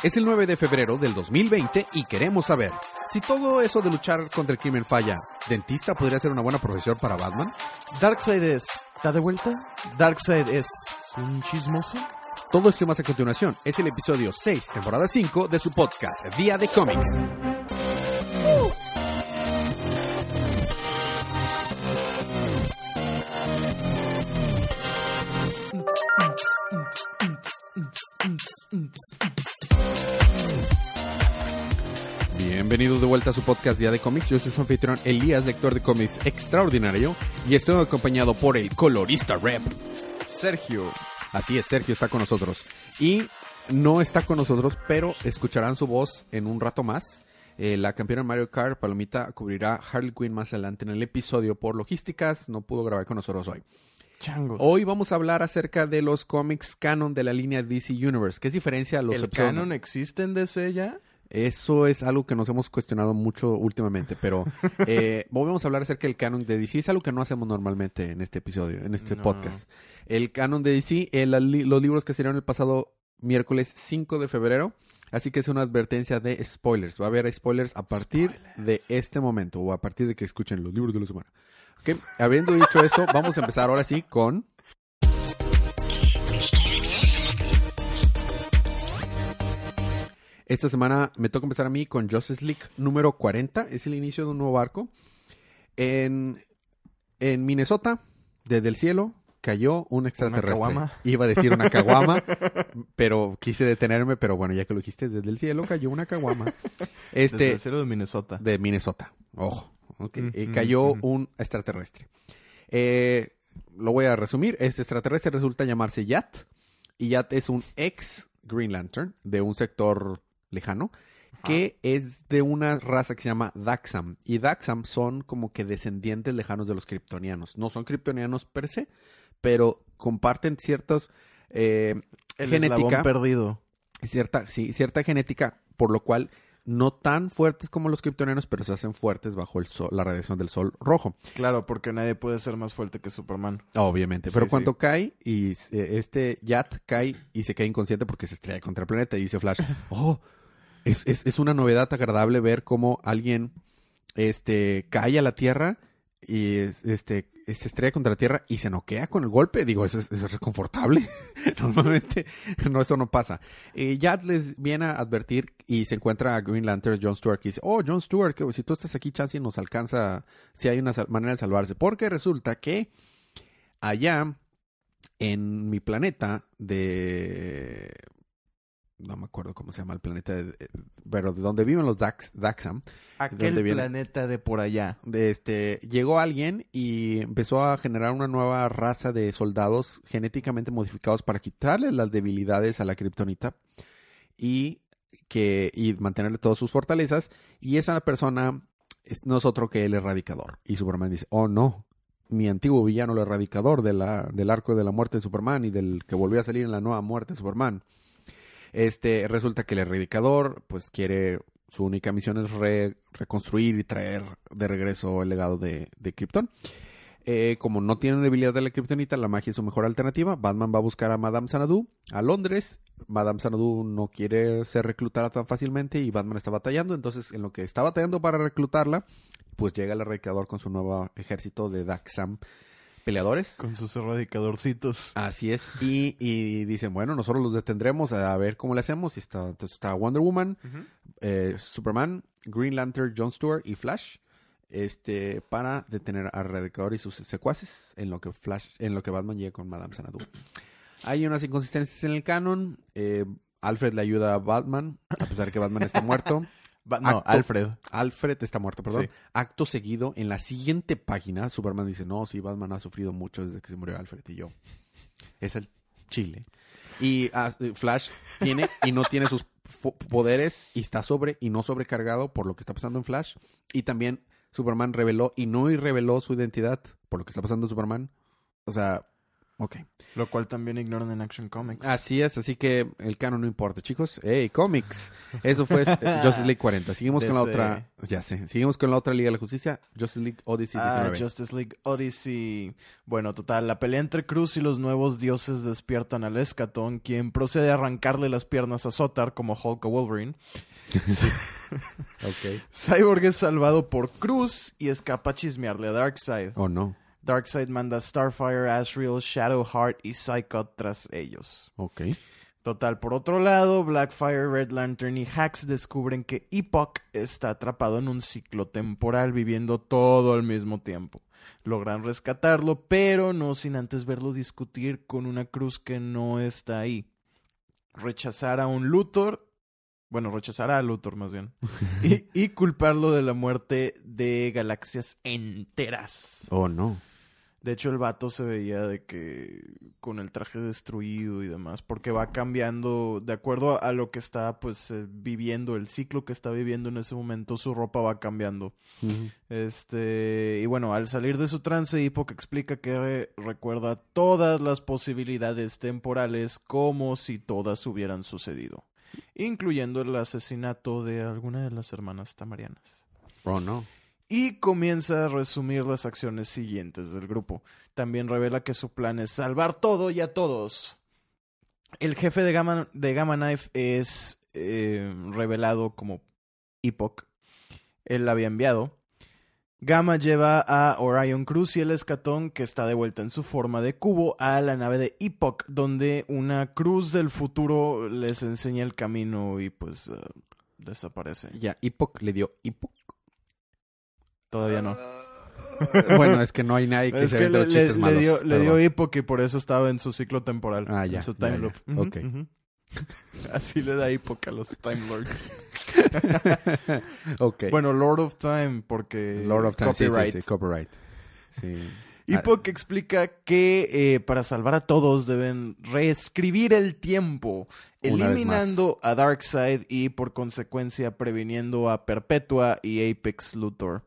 Es el 9 de febrero del 2020 y queremos saber si todo eso de luchar contra el crimen falla. ¿Dentista podría ser una buena profesión para Batman? Darkseid es. ¿Está de vuelta? Darkseid es. ¿Un chismoso? Todo esto y más a continuación. Es el episodio 6, temporada 5 de su podcast, Día de Cómics. Bienvenidos de vuelta a su podcast Día de Cómics. Yo soy su anfitrión Elías, lector de cómics extraordinario, y estoy acompañado por el colorista rep, Sergio. Así es, Sergio está con nosotros. Y no está con nosotros, pero escucharán su voz en un rato más. Eh, la campeona Mario Kart, Palomita, cubrirá Harley Quinn más adelante en el episodio por logísticas. No pudo grabar con nosotros hoy. Changos. Hoy vamos a hablar acerca de los cómics canon de la línea DC Universe. ¿Qué es diferencia a los ¿El episodios? canon existe en DC ya? Eso es algo que nos hemos cuestionado mucho últimamente, pero eh, vamos a hablar acerca del canon de DC. Es algo que no hacemos normalmente en este episodio, en este No. podcast. El canon de DC, el- li- los libros que salieron el pasado miércoles 5 de febrero. Así que es una advertencia de spoilers. Va a haber spoilers a partir de este momento o a partir de que escuchen los libros de la semana. Ok, habiendo dicho eso, vamos a empezar ahora sí con... Esta semana me toca empezar a mí con Justice League número 40. Es el inicio de un nuevo arco. En, en Minnesota, desde el cielo, cayó un extraterrestre. caguama. Iba a decir una caguama, pero quise detenerme. Pero bueno, ya que lo dijiste, desde el cielo cayó una caguama. Desde Este, el cielo de Minnesota. de Minnesota. Ojo. ok. Eh, Ujú, cayó un extraterrestre. Eh, lo voy a resumir. Este extraterrestre resulta llamarse Yat. Y Yat es un ex Green Lantern de un sector lejano que es de una raza que se llama Daxam. Y Daxam son como que descendientes lejanos de los kryptonianos. No son kryptonianos per se, pero comparten ciertos eh, El genética. perdido. cierta, sí, cierta genética, por lo cual no tan fuertes como los kryptonianos, pero se hacen fuertes bajo el sol, la radiación del sol rojo. Claro, porque nadie puede ser más fuerte que Superman. Obviamente. Pero Sí, cuando sí. cae y eh, este Yat cae y se cae inconsciente porque se estrella contra el planeta y dice Flash, oh, es, es, es una novedad agradable ver cómo alguien este, cae a la Tierra y es- este, se estrella contra la Tierra y se noquea con el golpe. Digo, es, es reconfortable. Normalmente no, eso no pasa. Eh, Yat les viene a advertir y se encuentra a Green Lantern John Stewart que dice, oh, John Stewart, que si tú estás aquí, chance nos alcanza, si hay una manera de salvarse. Porque resulta que allá en mi planeta de... No me acuerdo cómo se llama el planeta, de- pero de donde viven los Dax, Daxam, Aquel viene? planeta de por allá. de este, llegó alguien y empezó a generar una nueva raza de soldados genéticamente modificados para quitarle las debilidades a la kriptonita y que y mantenerle todas sus fortalezas y esa persona es, no es otro que el erradicador y Superman dice oh no mi antiguo villano el erradicador de la, del arco de la muerte de Superman y del que volvió a salir en la nueva muerte de Superman este resulta que el erradicador pues quiere su única misión es re- reconstruir y traer de regreso el legado de, de Krypton. Eh, como no tienen debilidad de la Kryptonita, la magia es su mejor alternativa. Batman va a buscar a Madame Xanadu a Londres. Madame Xanadu no quiere ser reclutada tan fácilmente y Batman está batallando. Entonces, en lo que está batallando para reclutarla, pues llega el erradicador con su nuevo ejército de Daxam peleadores. Con sus erradicadorcitos. Así es. Y, y dicen, bueno, nosotros los detendremos a ver cómo le hacemos. Y está, entonces está Wonder Woman, eh, Superman, Green Lantern, John Stewart y Flash. Este, para detener a Erradicador y sus secuaces en lo que Flash, en lo que Batman llega con Madame Xanadu. Hay unas inconsistencias en el canon. eh, Alfred le ayuda a Batman, a pesar de que Batman está muerto. Ba- no, Acto- Alfred. Alfred está muerto, perdón. Sí. Acto seguido, en la siguiente página, Superman dice, no, sí, Batman ha sufrido mucho desde que se murió Alfred y yo. Es el chile. Y ah, Flash tiene y no tiene sus poderes y está sobre y no sobrecargado por lo que está pasando en Flash. Y también Superman reveló y no reveló su identidad por lo que está pasando en Superman. O sea, Ok. Lo cual también ignoran en Action Comics. Así es, así que el canon no importa, chicos. ¡Ey, cómics! Eso fue Justice League 40. Seguimos con la otra... Ya sé. Seguimos con la otra Liga de la Justicia. Justice League Odyssey Ah, 19. Justice League Odyssey. Bueno, total, la pelea entre Cruz y los nuevos dioses despiertan al Escatón, quien procede a arrancarle las piernas a Sotar como Hulk o Wolverine. Ok. Cyborg es salvado por Cruz y escapa a chismearle a Darkseid. Oh, no. Darkseid manda Starfire, Asriel, Shadowheart y Psychot tras ellos. Ok. Total, por otro lado, Blackfire, Red Lantern y Hax descubren que Epoch está atrapado en un ciclo temporal viviendo todo al mismo tiempo. Logran rescatarlo, pero no sin antes verlo discutir con una cruz que no está ahí. Rechazar a un Luthor, bueno, rechazar a Luthor más bien, y, y culparlo de la muerte de galaxias enteras. Oh, no. De hecho, el vato se veía de que con el traje destruido y demás, porque va cambiando de acuerdo a lo que está pues eh, viviendo, el ciclo que está viviendo en ese momento, su ropa va cambiando. Este, y bueno, al salir de su trance, Epoch explica que re- recuerda todas las posibilidades temporales como si todas hubieran sucedido, incluyendo el asesinato de alguna de las hermanas tamarianas Oh, no. y comienza a resumir las acciones siguientes del grupo. También revela que su plan es salvar todo y a todos. El jefe de Gamma, de Gamma Knife es eh, revelado como Epoch. Él la había enviado. Gamma lleva a Orion Cruz y el escatón, que está de vuelta en su forma de cubo, a la nave de Epoch, donde una cruz del futuro les enseña el camino y pues eh, desaparece. Ya, Epoch le dio Epoch. Todavía no. bueno, es que no hay nadie que Es se que le, los chistes le- malos. le dio, le Perdón. dio hipo que por eso estaba en su ciclo temporal. Ah, ya, En su ya, time ya. loop. Ujú, Ok. Así le da hipo a los Time Lords. ok. Bueno, Lord of Time, porque. Lord of Time, sí, sí, copyright. sí, copyright. Sí. Epoch explica que eh, para salvar a todos deben reescribir el tiempo, eliminando a Darkseid y por consecuencia previniendo a Perpetua y Apex Luthor.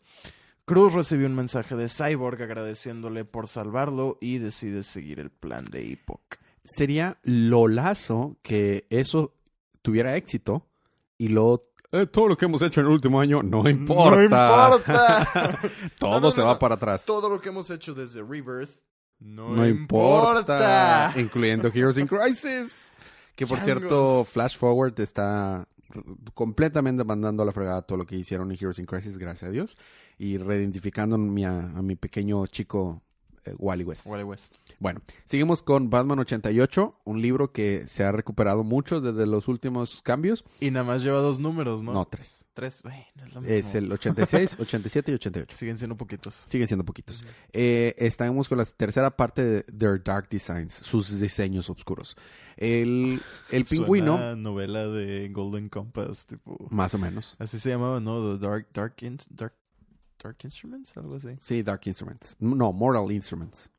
Cruz recibió un mensaje de Cyborg agradeciéndole por salvarlo y decide seguir el plan de Epoch. Sería lolazo que eso tuviera éxito y luego eh, todo lo que hemos hecho en el último año no importa. No importa. todo No, no, se va para atrás. Todo lo que hemos hecho desde Rebirth no, importa. importa. Incluyendo Heroes in Crisis. Que por Changos. cierto, Flash Forward está completamente mandando a la fregada todo lo que hicieron en Heroes in Crisis, gracias a Dios. Y reidentificando a mi, a, a mi pequeño chico Wally West. Wally West. Bueno, seguimos con Batman 88, un libro que se ha recuperado mucho desde los últimos cambios. Y nada más lleva dos números, ¿no? No, tres. Tres. Bueno, es lo mismo. Es el 86, 87 y 88. Siguen siendo poquitos. Siguen siendo poquitos. Eh, estamos con la tercera parte de Their Dark Designs, sus diseños oscuros. El, el pingüino, Suena novela de Golden Compass, tipo. más o menos. Así se llamaba, ¿no? The Dark, Dark, In- Dark, Dark Instruments, algo así. Sí, Dark Instruments. No, Mortal Instruments.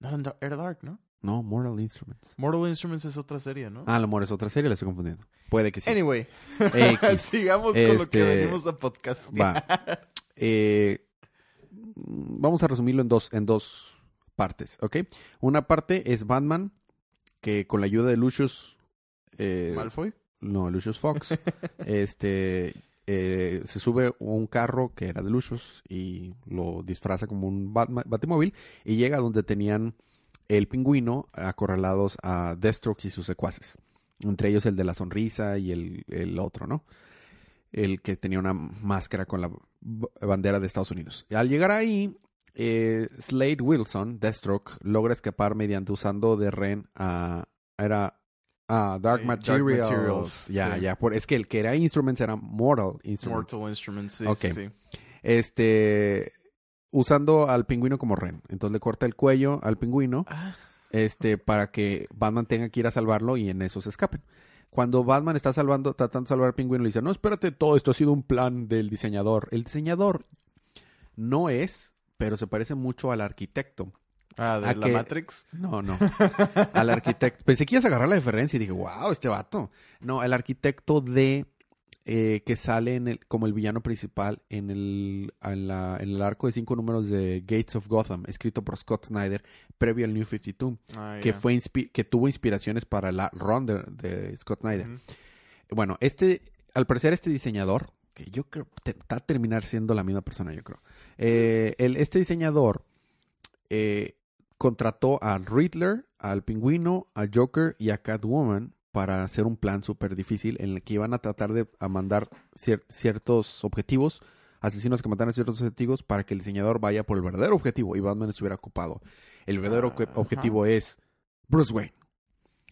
No, era Dark- ¿no? No, Mortal Instruments. Mortal Instruments es otra serie, ¿no? Ah, el amor es otra serie, la estoy confundiendo. Puede que sí. Anyway, sigamos con lo Este, que venimos a podcast. Va. Eh, vamos a resumirlo en dos, en dos partes, ¿ok? Una parte es Batman, que con la ayuda de Lucius... eh, ¿Malfoy? no, Lucius Fox, este, eh, se sube un carro que era de Lucius y lo disfraza como un batimóvil y llega donde tenían el pingüino acorralados a Deathstroke y sus secuaces. Entre ellos el de la sonrisa y el, el otro, ¿no? El que tenía una máscara con la bandera de Estados Unidos. Al llegar ahí, eh, Slade Wilson, Deathstroke, logra escapar mediante usando de Ren a... Era... a Dark Eh, Dark Materials. Ya, sí. ya. Por, es que el que era Instruments era Mortal Instruments. Mortal Instruments, sí, Ok. sí, sí. Este... Usando al pingüino como Ren. Entonces le corta el cuello al pingüino Ah, este, para que Batman tenga que ir a salvarlo y en eso se escapen. Cuando Batman está salvando, tratando de salvar al pingüino, le dice, no, espérate, todo esto ha sido un plan del diseñador. El diseñador no es, pero se parece mucho al arquitecto. Ah, de ¿A la? Matrix. No, no. Al arquitecto. Pensé que ibas a agarrar la diferencia y dije, wow, este vato. No, el arquitecto de eh, que sale en el, como el villano principal en el, en, la- en el arco de cinco números de Gates of Gotham, escrito por Scott Snyder, previo al New 52, Ah, que, fue inspi- que tuvo inspiraciones para la run de, de Scott Snyder. Bueno, este, al parecer este diseñador, que yo creo va a terminar siendo la misma persona, yo creo. Eh, el, este diseñador eh, contrató a Riddler, al Pingüino, a Joker y a Catwoman para hacer un plan súper difícil en el que iban a tratar de a mandar cier- ciertos objetivos, asesinos que mataran ciertos objetivos para que el diseñador vaya por el verdadero objetivo y Batman estuviera ocupado. El verdadero Ajá. objetivo es Bruce Wayne.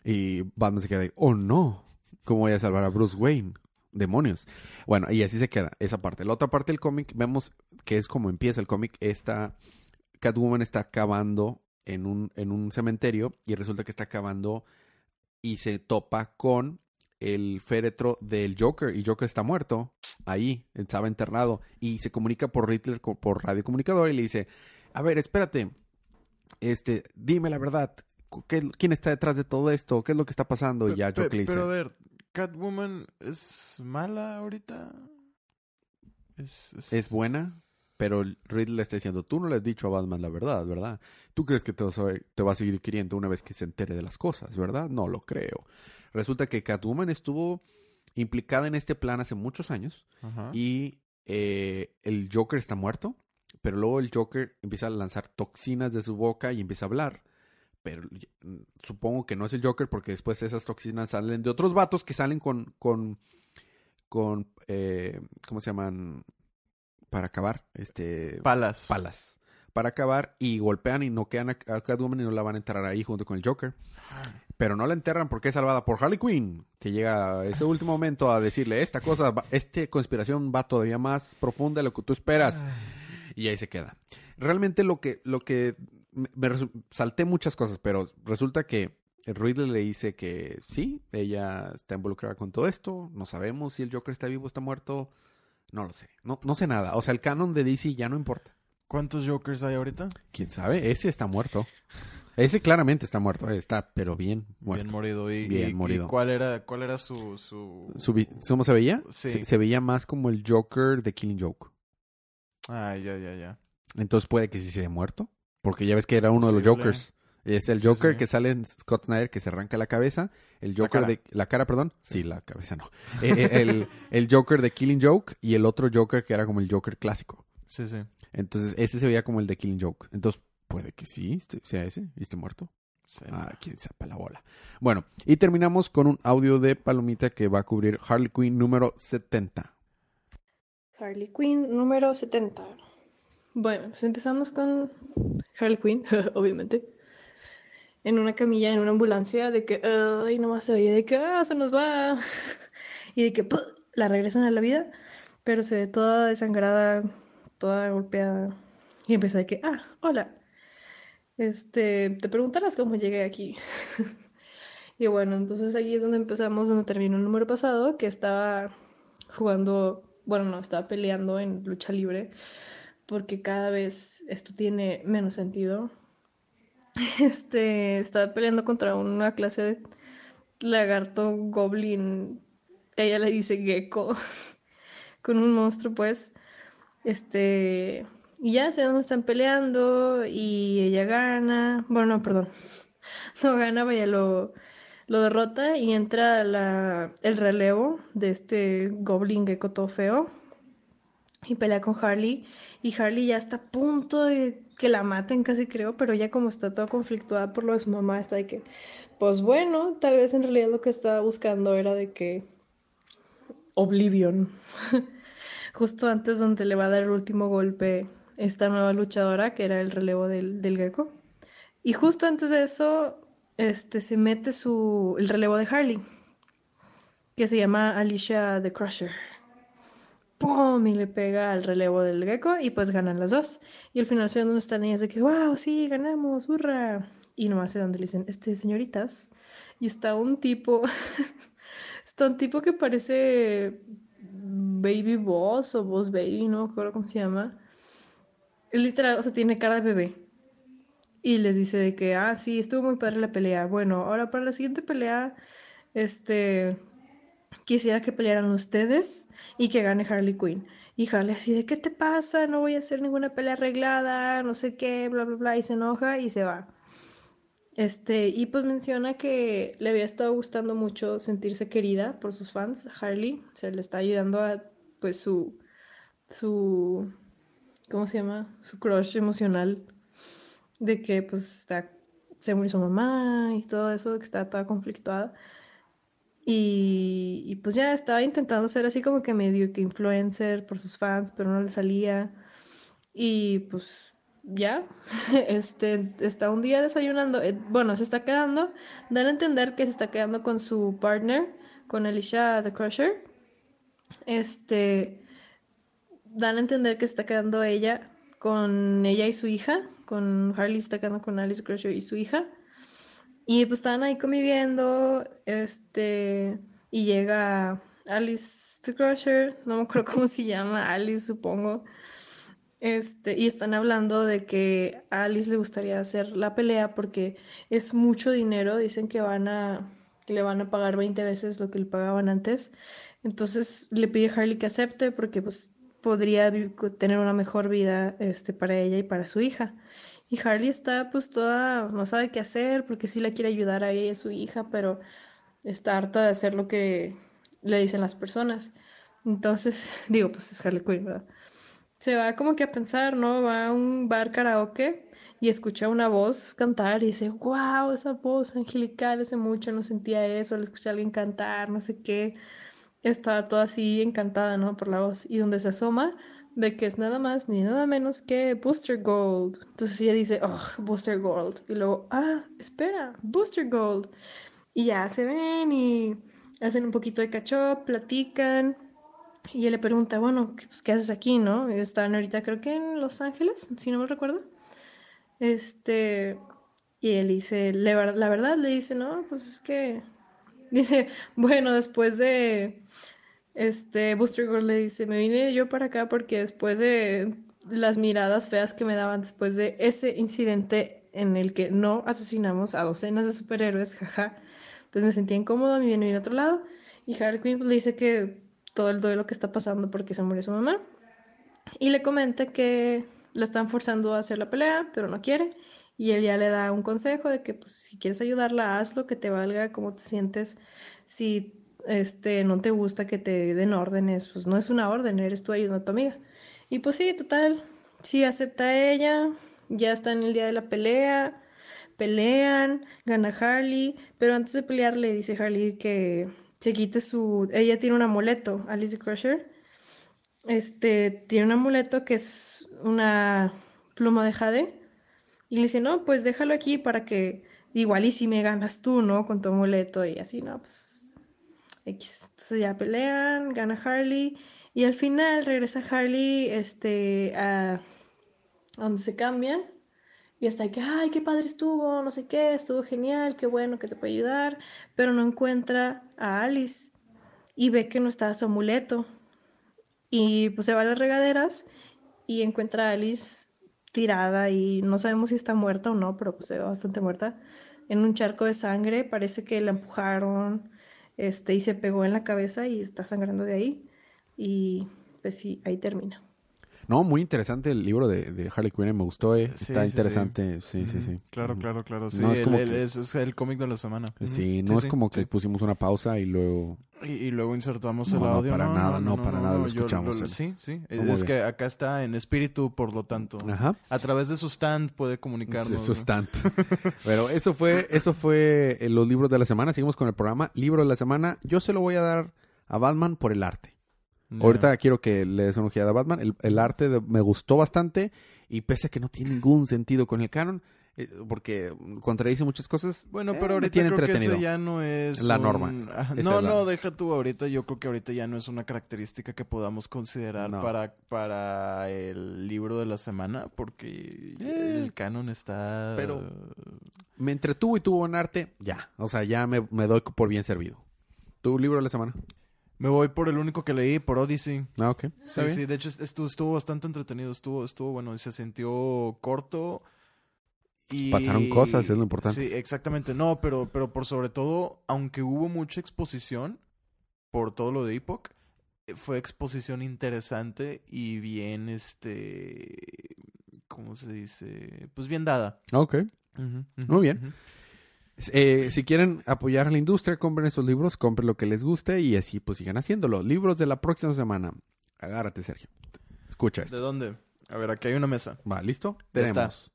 Y Batman se queda ahí, oh no, ¿cómo voy a salvar a Bruce Wayne? Demonios. Bueno, y así se queda esa parte. La otra parte del cómic, vemos que es como empieza el cómic. Esta Catwoman está cavando en un, en un cementerio y resulta que está cavando y se topa con el féretro del Joker y Joker está muerto ahí, estaba enterrado y se comunica por Riddler por radiocomunicador y le dice, a ver, espérate, este, dime la verdad, ¿qué- ¿quién está detrás de todo esto? ¿Qué es lo que está pasando? Y ya Joker le dice, Pero a ver, Catwoman es mala ahorita. Es, es buena, pero Riddler le está diciendo, tú no le has dicho a Batman la verdad, ¿verdad? Tú crees que te, vas a- te va a seguir queriendo una vez que se entere de las cosas, ¿verdad? No lo creo. Resulta que Catwoman estuvo implicada en este plan hace muchos años Ajá. y eh, el Joker está muerto, pero luego el Joker empieza a lanzar toxinas de su boca y empieza a hablar. Pero mm, supongo que no es el Joker porque después esas toxinas salen de otros vatos que salen con, con, con, eh, ¿cómo se llaman? Para acabar, este, Palas. palas. Para acabar y golpean y noquean a, a Catwoman y no la van a enterrar ahí junto con el Joker. Pero no la enterran porque es salvada por Harley Quinn, que llega a ese último momento a decirle, esta cosa, esta conspiración va todavía más profunda de lo que tú esperas. Y ahí se queda. Realmente lo que, lo que me, me salté muchas cosas, pero resulta que Riddler le dice que sí, ella está involucrada con todo esto. No sabemos si el Joker está vivo o está muerto. No lo sé. No, no sé nada. O sea, el canon de DC ya no importa. ¿Cuántos Jokers hay ahorita? ¿Quién sabe? Ese está muerto. Ese claramente está muerto. Está, pero bien muerto. Bien morido. ¿Y, Bien y- y morido. cuál era, cuál era su... su... ¿Cómo se veía? Sí. Se, se veía más como el Joker de Killing Joke. Ah, ya, ya, ya. Entonces puede que sí se haya muerto. Porque ya ves que era uno de los. Jokers. Es el Sí, Joker sí. que sale en Scott Snyder que se arranca la cabeza. El Joker de... La cara, perdón. Sí, Sí. la cabeza no. Eh, eh, el, el Joker de Killing Joke y el otro Joker que era como el Joker clásico. Sí, sí. Entonces ese se veía como el de Killing Joke. Entonces puede que sí esté- sea ese y esté muerto. Sí. Ah, quién sepa la bola. Bueno, y terminamos con un audio de Palomita que va a cubrir Harley Quinn número 70. Harley Quinn número 70. Bueno, pues empezamos con Harley Quinn, obviamente. En una camilla, en una ambulancia, de que, ay, nomás se oye de que, ah, se nos va. Y de que, la regresan a la vida, pero se ve toda desangrada, toda golpeada. Y empieza de que, ah, hola. Este, te preguntarás cómo llegué aquí. Y bueno, entonces ahí es donde empezamos, donde terminó el número pasado, que estaba jugando, bueno, no, estaba peleando en lucha libre, porque cada vez esto tiene menos sentido. Este, estaba peleando contra una clase de lagarto goblin, ella le dice gecko, con un monstruo, pues. Este, y ya se están peleando y ella gana, bueno, no, perdón, no gana, vaya, lo, lo derrota y entra la, el relevo de este Goblin Gecko todo feo y pelea con Harley y Harley ya está a punto de que la maten casi creo, pero ya como está toda conflictuada por lo de su mamá, está de que, pues bueno, tal vez en realidad lo que estaba buscando era de que Oblivion, justo antes donde le va a dar el último golpe esta nueva luchadora que era el relevo del, del Gecko. Y justo antes de eso, este, se mete su, el relevo de Harley, que se llama Alicia the Crusher. ¡Pum! Y le pega al relevo del gecko y pues ganan las dos. Y al final se ven donde están ellas de que, wow, sí, ganamos, hurra. Y nomás se donde le dicen, este, señoritas. Y está un tipo, está un tipo que parece Baby Boss o Boss Baby, no me acuerdo cómo se llama. Literal, o sea, tiene cara de bebé. Y les dice de que, ah, sí, estuvo muy padre la pelea. Bueno, ahora para la siguiente pelea, este, quisiera que pelearan ustedes y que gane Harley Quinn. Y Harley así de, ¿qué te pasa? No voy a hacer ninguna pelea arreglada, no sé qué, bla, bla, bla, y se enoja y se va. Este, y pues menciona que le había estado gustando mucho sentirse querida por sus fans, Harley, se le está ayudando a, pues, su, su, ¿cómo se llama? Su crush emocional de que, pues, está, se murió su mamá y todo eso, que está toda conflictuada. Y, pues ya estaba intentando ser así como que medio que influencer por sus fans, pero no le salía. Y pues ya, este, está un día desayunando, eh, bueno, se está quedando, dan a entender que se está quedando con su partner, con Alicia the Crusher. Este, dan a entender que se está quedando ella con ella y su hija, con Harley se está quedando con Alice Crusher y su hija. Y pues estaban ahí conviviendo, este, y llega Alice the Crusher, no me acuerdo cómo se llama, Alice supongo, este, y están hablando de que a Alice le gustaría hacer la pelea porque es mucho dinero, dicen que van a, que le van a pagar 20 veces lo que le pagaban antes, entonces le pide a Harley que acepte porque pues podría tener una mejor vida, este, para ella y para su hija. Y Harley está pues toda, no sabe qué hacer porque sí la quiere ayudar a ella y su hija, pero está harta de hacer lo que le dicen las personas. Entonces, digo, pues es Harley Quinn, ¿verdad? Se va como que a pensar, ¿no? Va a un bar karaoke y escucha una voz cantar y dice, wow, esa voz angelical, hace mucho no sentía eso, le escuché a alguien cantar, no sé qué. Estaba toda así encantada, ¿no? Por la voz. Y donde se asoma, ve que es nada más ni nada menos que Booster Gold. Entonces ella dice, oh, Booster Gold. Y luego, ah, espera, Booster Gold. Y ya se ven y hacen un poquito de catch platican. Y él le pregunta, bueno, pues, ¿qué haces aquí, no? Están ahorita creo que en Los Ángeles, si no me recuerdo. Este, y él dice, la verdad le dice, no, pues es que, dice, bueno, después de este, Booster Gold le dice, me vine yo para acá porque después de las miradas feas que me daban después de ese incidente en el que no asesinamos a docenas de superhéroes, jaja, pues me sentía incómodo, me vine a otro lado. Y Harley Quinn le dice que todo el duelo que está pasando porque se murió su mamá. Y le comenta que la están forzando a hacer la pelea, pero no quiere. Y él ya le da un consejo de que pues si quieres ayudarla, hazlo, que te valga cómo te sientes. Si este, no te gusta que te den órdenes, pues no es una orden, eres tú ayudando a tu amiga. Y pues sí, total, sí acepta ella, ya está en el día de la pelea, pelean, gana Harley, pero antes de pelear le dice Harley que se quite su, ella tiene un amuleto, Alice Crusher, este, tiene un amuleto que es una pluma de jade, y le dice, no, pues déjalo aquí para que igual y si me ganas tú, ¿no? Con tu amuleto y así, no, pues X. Entonces ya pelean, gana Harley y al final regresa Harley este, a, donde se cambian y hasta que, ay, qué padre estuvo, no sé qué, estuvo genial, qué bueno que te puede ayudar, pero no encuentra a Alice y ve que no está su amuleto. Y pues se va a las regaderas y encuentra a Alice tirada y no sabemos si está muerta o no, pero pues se ve bastante muerta, en un charco de sangre, parece que la empujaron este, y se pegó en la cabeza y está sangrando de ahí. Y pues sí, ahí termina. No, muy interesante el libro de, de Harley Quinn, me gustó, eh. está interesante, sí, sí, sí. Claro, claro, claro, sí. No, es, como que... es, el cómic de la semana. Sí, no es como que pusimos una pausa y luego... Y, luego insertamos el audio. No, para nada, no, para nada lo escuchamos. sí, sí. Es, que acá está en espíritu, por lo tanto. Ajá. A través de su stand puede comunicarnos. su stand. Pero eso fue, eso fue eh, los libros de la semana. Seguimos con el programa. Libro de la semana. Yo se lo voy a dar a Batman por el arte. Ahorita quiero que le des una ojeada a Batman. El, arte me gustó bastante y pese a que no tiene ningún sentido con el canon, porque contradice muchas cosas. Bueno, pero eh, ahorita tiene creo que eso ya no es la norma. No, no, deja tú ahorita. Yo creo que ahorita ya no es una característica que podamos considerar para, para el libro de la semana, porque eh. el canon está. Pero me entretuvo y tuvo buen arte, ya. O sea, ya me, me doy por bien servido. ¿Tu libro de la semana? Me voy por el único que leí, por Odyssey. Ah, ok. Sí, sí, de hecho estuvo, estuvo bastante entretenido, estuvo, estuvo bueno, y se sintió corto. Y... Pasaron cosas, es lo importante. Sí, exactamente. No, pero, pero por sobre todo, aunque hubo mucha exposición, por todo lo de Epoch. Eh, Fue exposición interesante y bien, este, ¿cómo se dice? Pues bien dada. Ok. Muy bien. Eh, si quieren apoyar a la industria, compren esos libros, compren lo que les guste y así pues sigan haciéndolo. Libros de la próxima semana. Agárrate, Sergio. Escucha esto. ¿De dónde? A ver, aquí hay una mesa. Va, ¿listo? Tenemos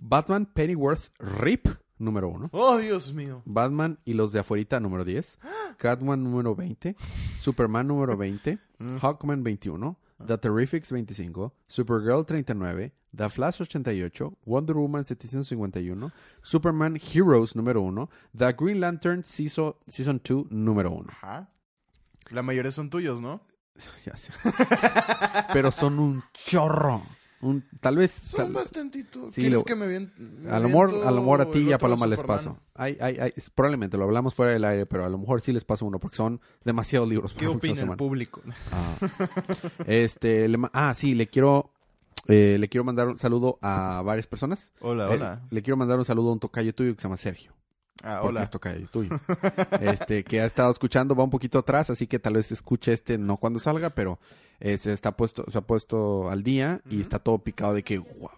Batman Pennyworth Rip, número uno. ¡Oh, Dios mío! Batman y los de afuerita, número 10. Catwoman, número 20. Superman, número 20. Mm. Hawkman, 21. The Terrifics, 25. Supergirl, 39. The Flash, 88. Wonder Woman, 751. Superman Heroes, número 1. The Green Lantern Season, season 2, número 1. Ajá. La mayoría son tuyos, ¿no? Ya sé. Pero son un chorro. Un, tal vez... Son tal- bastantitos. Sí, ¿Quieres lo- que me me a lo mejor, a lo mejor a ti y a Paloma les paso. Ay, ay, ay, es- probablemente lo hablamos fuera del aire, pero a lo mejor sí les paso uno porque son demasiados libros. ¿Qué opina el público? Ah, este, le ma- ah, sí, le quiero, eh, le quiero mandar un saludo a varias personas. Hola, Eh, hola. le quiero mandar un saludo a un tocayo tuyo que se llama Sergio. Ah, Porque hola. es tocayo tuyo. este, que ha estado escuchando, va un poquito atrás, así que tal vez escuche este no cuando salga, pero eh, se está puesto, se ha puesto al día y está todo picado de que wow.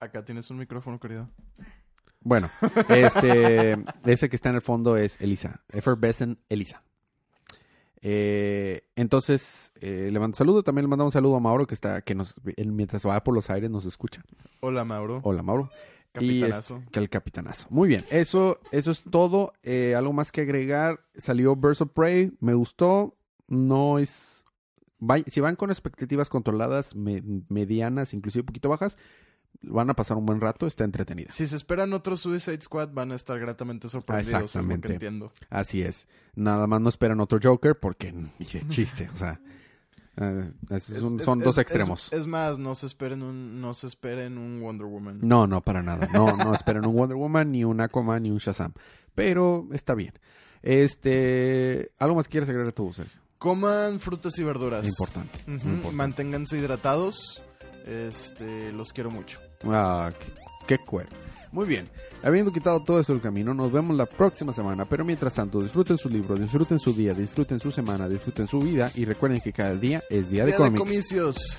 Acá tienes un micrófono, querido. Bueno, este, ese que está en el fondo es Elisa, Effervescent Elisa. Eh, entonces, eh, le mando un saludo. También le mandamos un saludo a Mauro, que está, que nos, él mientras va por los aires nos escucha. Hola, Mauro. Hola, Mauro. Y Capitanazo. es- que el capitanazo. Muy bien, eso, eso es todo. Eh, algo más que agregar. Salió Birds of Prey, me gustó. No es. si van con expectativas controladas, me- medianas, inclusive un poquito bajas, van a pasar un buen rato, está entretenida. Si se esperan otro Suicide Squad, van a estar gratamente sorprendidos. Es lo Exactamente. que entiendo. Así es. Nada más no esperan otro Joker porque chiste, o sea, eh, es- Es- son, es- son es- dos extremos. Es, más, no se esperen un, no se esperen un Wonder Woman. No, no, para nada. No, no esperen un Wonder Woman, ni un Aquaman, ni un Shazam. Pero está bien. Este, ¿algo más quieres agregar tú, Sergio? Coman frutas y verduras. Importante. Manténganse hidratados. Este, los quiero mucho. Ah, qué, qué cuero. Muy bien. Habiendo quitado todo eso del camino, nos vemos la próxima semana. Pero mientras tanto, disfruten su libro, disfruten su día, disfruten su semana, disfruten su vida y recuerden que cada día es día de Día de cómics. comicios.